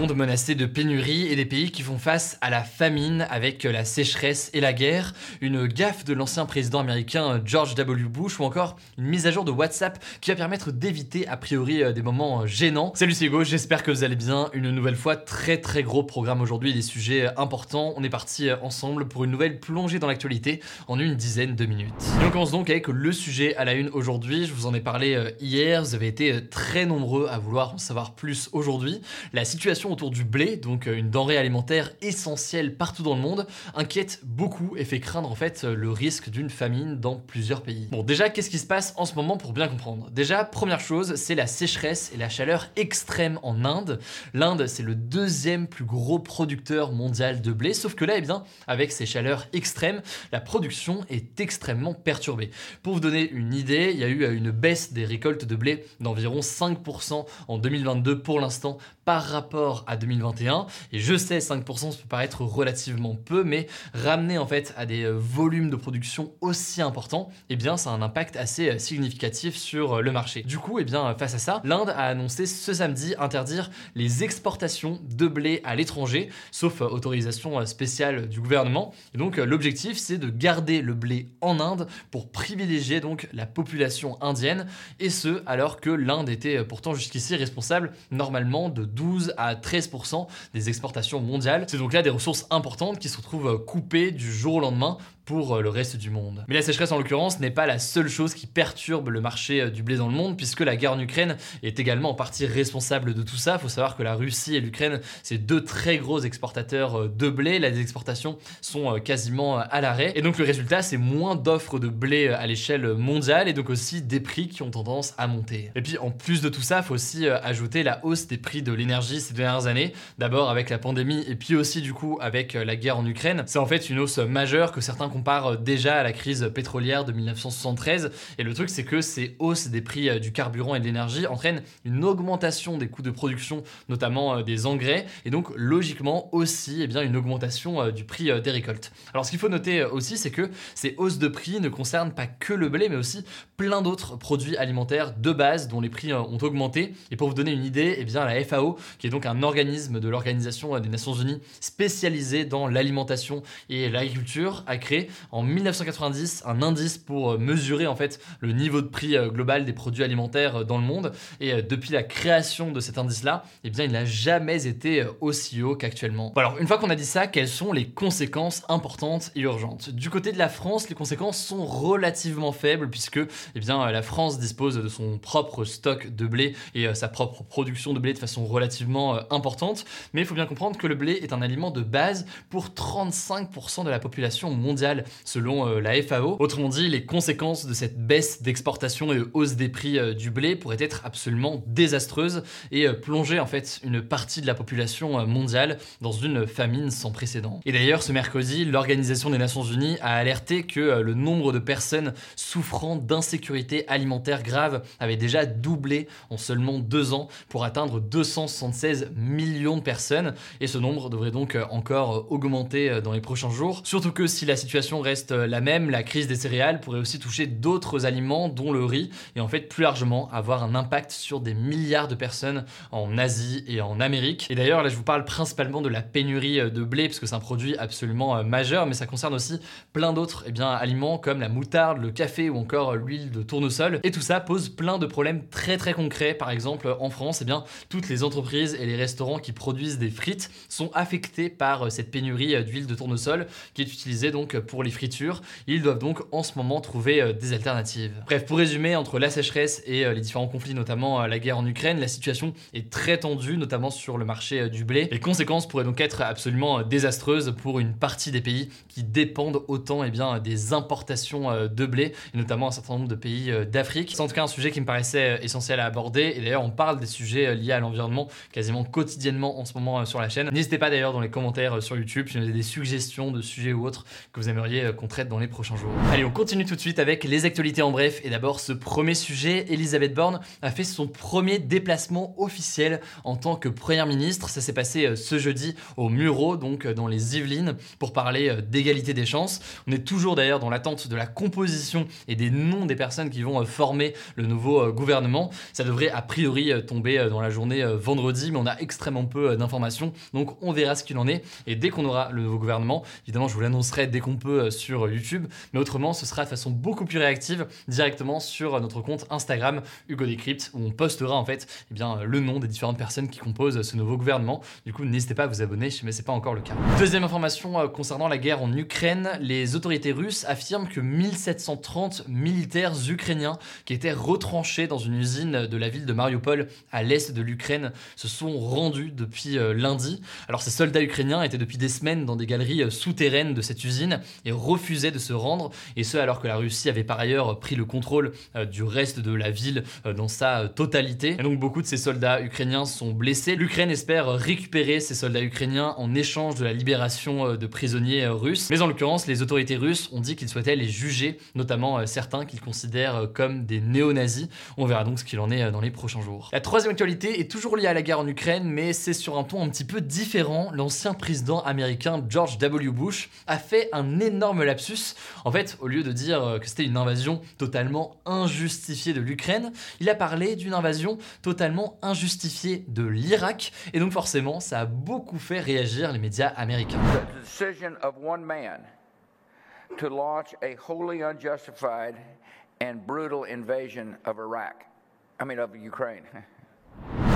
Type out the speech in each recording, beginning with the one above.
Monde menacé de pénurie et des pays qui font face à la famine avec la sécheresse et la guerre, une gaffe de l'ancien président américain George W. Bush ou encore une mise à jour de WhatsApp qui va permettre d'éviter a priori euh, des moments euh, gênants. Salut c'est Hugo, j'espère que vous allez bien. Une nouvelle fois, très très gros programme aujourd'hui, des sujets euh, importants. On est parti ensemble pour une nouvelle plongée dans l'actualité en une dizaine de minutes. On commence donc avec le sujet à la une aujourd'hui. Je vous en ai parlé hier, vous avez été très nombreux à vouloir en savoir plus aujourd'hui. La situation autour du blé, donc euh, une denrée alimentaire essentielle partout dans le monde, inquiète beaucoup et fait craindre en fait euh, le risque d'une famine dans plusieurs pays. Bon, déjà, qu'est-ce qui se passe en ce moment pour bien comprendre? Déjà, première chose, c'est la sécheresse et la chaleur extrême en Inde. L'Inde, c'est le deuxième plus gros producteur mondial de blé, sauf que là, eh bien, avec ces chaleurs extrêmes, la production est extrêmement perturbée. Pour vous donner une idée, il y a eu euh, une baisse des récoltes de blé d'environ 5% en 2022 pour l'instant par rapport à 2021. Et je sais, 5% ça peut paraître relativement peu, mais ramener en fait à des euh, volumes de production aussi importants, eh bien ça a un impact assez euh, significatif sur euh, le marché. Du coup, eh bien face à ça, l'Inde a annoncé ce samedi interdire les exportations de blé à l'étranger, sauf autorisation spéciale du gouvernement. Et donc l'objectif, c'est de garder le blé en Inde pour privilégier donc la population indienne, et ce alors que l'Inde était pourtant jusqu'ici responsable normalement de 12 à 13% des exportations mondiales. C'est donc là des ressources importantes qui se retrouvent coupées du jour au lendemain euh, le reste du monde. Mais la sécheresse en l'occurrence n'est pas la seule chose qui perturbe le marché euh, du blé dans le monde, puisque la guerre en Ukraine est également en partie responsable de tout ça. Faut savoir que la Russie et l'Ukraine, c'est deux très gros exportateurs euh, de blé. Les exportations sont quasiment à l'arrêt. Et donc le résultat, c'est moins d'offres de blé à l'échelle mondiale et donc aussi des prix qui ont tendance à monter. Et puis en plus de tout ça, faut aussi ajouter la hausse des prix de l'énergie ces dernières années. D'abord avec la pandémie et puis aussi du coup avec la guerre en Ukraine. C'est en fait une hausse majeure que certains compare euh, déjà à la crise pétrolière de 1973. Et le truc, c'est que ces hausses des prix euh, du carburant et de l'énergie entraînent une augmentation des coûts de production, notamment euh, des engrais, et donc logiquement aussi eh bien, une augmentation du prix des récoltes. Alors ce qu'il faut noter aussi, c'est que ces hausses de prix ne concernent pas que le blé, mais aussi plein d'autres produits alimentaires de base dont les prix ont augmenté. Et pour vous donner une idée, eh bien, la FAO, qui est donc un organisme de l'Organisation des Nations Unies spécialisé dans l'alimentation et l'agriculture, a créé en 1990 un indice pour euh, mesurer en fait le niveau de prix euh, global des produits alimentaires euh, dans le monde. Et depuis la création de cet indice-là, eh bien, il n'a jamais été aussi haut qu'actuellement. alors, une fois qu'on a dit ça, quelles sont les conséquences importantes et urgentes? Du côté de la France, les conséquences sont relativement faibles puisque eh bien, la France dispose de son propre stock de blé et sa propre production de blé de façon relativement importante. Mais il faut bien comprendre que le blé est un aliment de base pour 35% de la population mondiale selon euh, la FAO. Autrement dit, les conséquences de cette baisse d'exportation et hausse des prix euh, du blé pourraient être absolument désastreuses et euh, plonger en fait une partie de la population mondiale dans une famine sans précédent. Et d'ailleurs, ce mercredi, l'Organisation des Nations Unies a alerté que le nombre de personnes souffrant d'insécurité alimentaire grave avait déjà doublé en seulement deux ans pour atteindre 276 millions de personnes et ce nombre devrait donc encore augmenter dans les prochains jours. Surtout que si la situation reste euh, la même, la crise des céréales pourrait aussi toucher d'autres aliments, dont le riz, et en fait plus largement avoir un impact sur des milliards de personnes en Asie et en Amérique. Et d'ailleurs, là je vous parle principalement de la pénurie euh, de blé, parce que c'est un produit absolument euh, majeur, mais ça concerne aussi plein d'autres eh aliments comme la moutarde, le café ou encore l'huile de tournesol. Et tout ça pose plein de problèmes très très concrets. Par exemple, en France, eh bien, toutes les entreprises et les restaurants qui produisent des frites sont affectés par cette pénurie d'huile de tournesol qui est utilisée donc pour les fritures. Ils doivent donc en ce moment trouver des alternatives. Bref, pour résumer, entre la sécheresse et les différents conflits, notamment la guerre en Ukraine, la situation est très tendue, notamment sur le marché du blé. Les conséquences pourraient donc être absolument désastreuses pour une partie des pays qui dépendent autant eh bien, des importations de blé, et notamment un certain nombre de pays d'Afrique. C'est en tout cas un sujet qui me paraissait essentiel à aborder, et d'ailleurs on parle des sujets liés à l'environnement quasiment quotidiennement en ce moment sur la chaîne. N'hésitez pas d'ailleurs dans les commentaires sur YouTube si vous avez des suggestions de sujets ou autres que vous aimeriez qu'on traite dans les prochains jours. Allez, on continue tout de suite avec les actualités en bref, et d'abord ce premier sujet, Elisabeth Borne a fait son premier déplacement officiel en tant que première ministre. Ça s'est passé ce jeudi au Muro, donc dans les Yvelines, pour parler d'égalité des chances. On est toujours d'ailleurs dans l'attente de la composition et des noms des personnes qui vont former le nouveau gouvernement. Ça devrait a priori tomber dans la journée vendredi, mais on a extrêmement peu d'informations, donc on verra ce qu'il en est. Et dès qu'on aura le nouveau gouvernement, évidemment, je vous l'annoncerai dès qu'on peut sur YouTube, mais autrement, ce sera de façon beaucoup plus réactive directement sur notre compte Instagram Hugo Decrypt, où on postera en fait eh bien, le nom des différentes personnes qui composent ce nouveau gouvernement. Du coup, n'hésitez pas à vous abonner, mais c'est pas encore le cas. Deuxième information concernant la guerre en Ukraine, les autorités russes affirment que 1730 militaires ukrainiens qui étaient retranchés dans une usine de la ville de Mariupol à l'est de l'Ukraine se sont rendus depuis lundi. Alors ces soldats ukrainiens étaient depuis des semaines dans des galeries souterraines de cette usine et refusaient de se rendre, et ce alors que la Russie avait par ailleurs pris le contrôle du reste de la ville dans sa totalité. Et donc beaucoup de ces soldats ukrainiens sont blessés. L'Ukraine espère récupérer ces soldats ukrainiens en échange de la libération de prisonniers russes. Mais en l'occurrence, les autorités russes ont dit qu'ils souhaitaient les juger, notamment certains qu'ils considèrent comme des néo-nazis. On verra donc ce qu'il en est dans les prochains jours. La troisième actualité est toujours liée à la guerre en Ukraine, mais c'est sur un ton un petit peu différent. L'ancien président américain George W. Bush a fait un énorme lapsus. En fait, au lieu de dire que c'était une invasion totalement injustifiée de l'Ukraine, il a parlé d'une invasion totalement injustifiée de l'Irak. Et donc forcément, ça a beaucoup fait réagir les médias américains. The decision of one man to launch a wholly unjustified and invasion of Iraq. I mean, of Ukraine.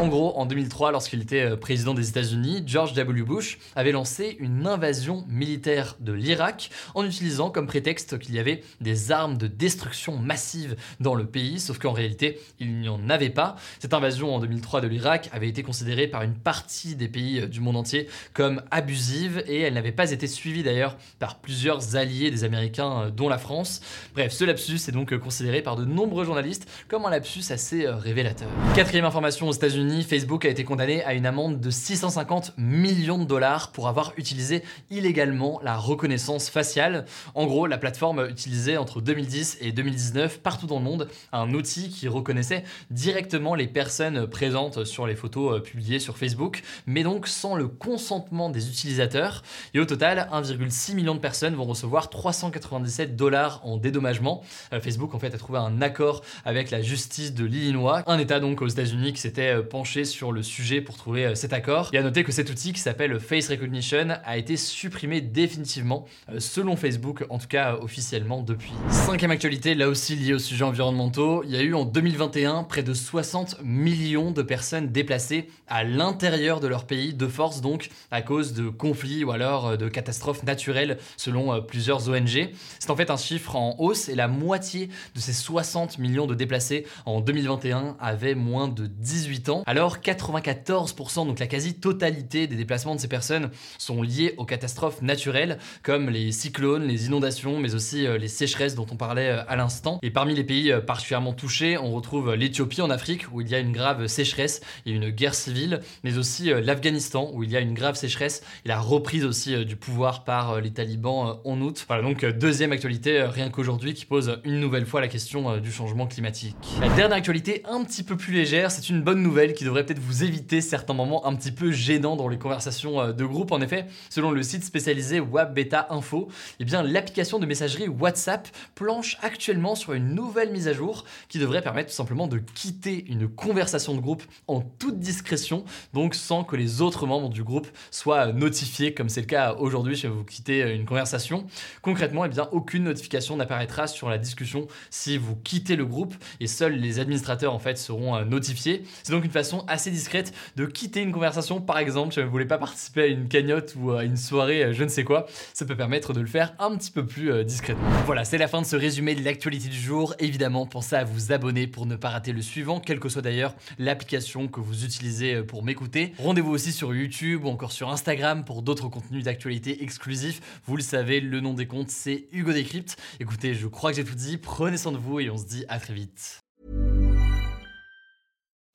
En gros, en 2003, lorsqu'il était président des États-Unis, George W. Bush avait lancé une invasion militaire de l'Irak en utilisant comme prétexte qu'il y avait des armes de destruction massive dans le pays, sauf qu'en réalité, il n'y en avait pas. Cette invasion en 2003 de l'Irak avait été considérée par une partie des pays du monde entier comme abusive et elle n'avait pas été suivie d'ailleurs par plusieurs alliés des Américains, dont la France. Bref, ce lapsus est donc considéré par de nombreux journalistes comme un lapsus assez révélateur. Quatrième information aux États-Unis, Facebook a été condamné à une amende de 650 millions de dollars pour avoir utilisé illégalement la reconnaissance faciale. En gros, la plateforme utilisait entre 2010 et 2019 partout dans le monde un outil qui reconnaissait directement les personnes présentes sur les photos publiées sur Facebook, mais donc sans le consentement des utilisateurs. Et au total, 1,6 million de personnes vont recevoir 397 dollars en dédommagement. Facebook en fait a trouvé un accord avec la justice de l'Illinois, un État donc aux États-Unis qui s'était sur le sujet pour trouver cet accord. Et à noter que cet outil qui s'appelle Face Recognition a été supprimé définitivement selon Facebook, en tout cas officiellement depuis. Cinquième actualité, là aussi liée aux sujets environnementaux, il y a eu en 2021 près de 60 millions de personnes déplacées à l'intérieur de leur pays de force donc à cause de conflits ou alors de catastrophes naturelles selon plusieurs ONG. C'est en fait un chiffre en hausse et la moitié de ces 60 millions de déplacés en 2021 avaient moins de 18 ans. Alors 94%, donc la quasi-totalité des déplacements de ces personnes sont liés aux catastrophes naturelles comme les cyclones, les inondations, mais aussi les sécheresses dont on parlait à l'instant. Et parmi les pays particulièrement touchés, on retrouve l'Éthiopie en Afrique où il y a une grave sécheresse et une guerre civile, mais aussi l'Afghanistan où il y a une grave sécheresse et la reprise aussi du pouvoir par les talibans en août. Voilà donc deuxième actualité rien qu'aujourd'hui qui pose une nouvelle fois la question du changement climatique. La dernière actualité un petit peu plus légère, c'est une bonne nouvelle qui devrait peut-être vous éviter certains moments un petit peu gênants dans les conversations de groupe. En effet, selon le site spécialisé Beta Info, eh bien l'application de messagerie WhatsApp planche actuellement sur une nouvelle mise à jour qui devrait permettre tout simplement de quitter une conversation de groupe en toute discrétion, donc sans que les autres membres du groupe soient notifiés comme c'est le cas aujourd'hui si vous quittez une conversation. Concrètement, eh bien aucune notification n'apparaîtra sur la discussion si vous quittez le groupe et seuls les administrateurs en fait seront notifiés. C'est donc une façon assez discrète de quitter une conversation, par exemple, si vous ne voulez pas participer à une cagnotte ou à une soirée, euh, je ne sais quoi, ça peut permettre de le faire un petit peu plus euh, discrètement. Voilà, c'est la fin de ce résumé de l'actualité du jour. Évidemment, pensez à vous abonner pour ne pas rater le suivant, quelle que soit d'ailleurs l'application que vous utilisez euh, pour m'écouter. Rendez-vous aussi sur YouTube ou encore sur Instagram pour d'autres contenus d'actualité exclusifs. Vous le savez, le nom des comptes, c'est Hugo Décrypte. Écoutez, je crois que j'ai tout dit. Prenez soin de vous et on se dit à très vite.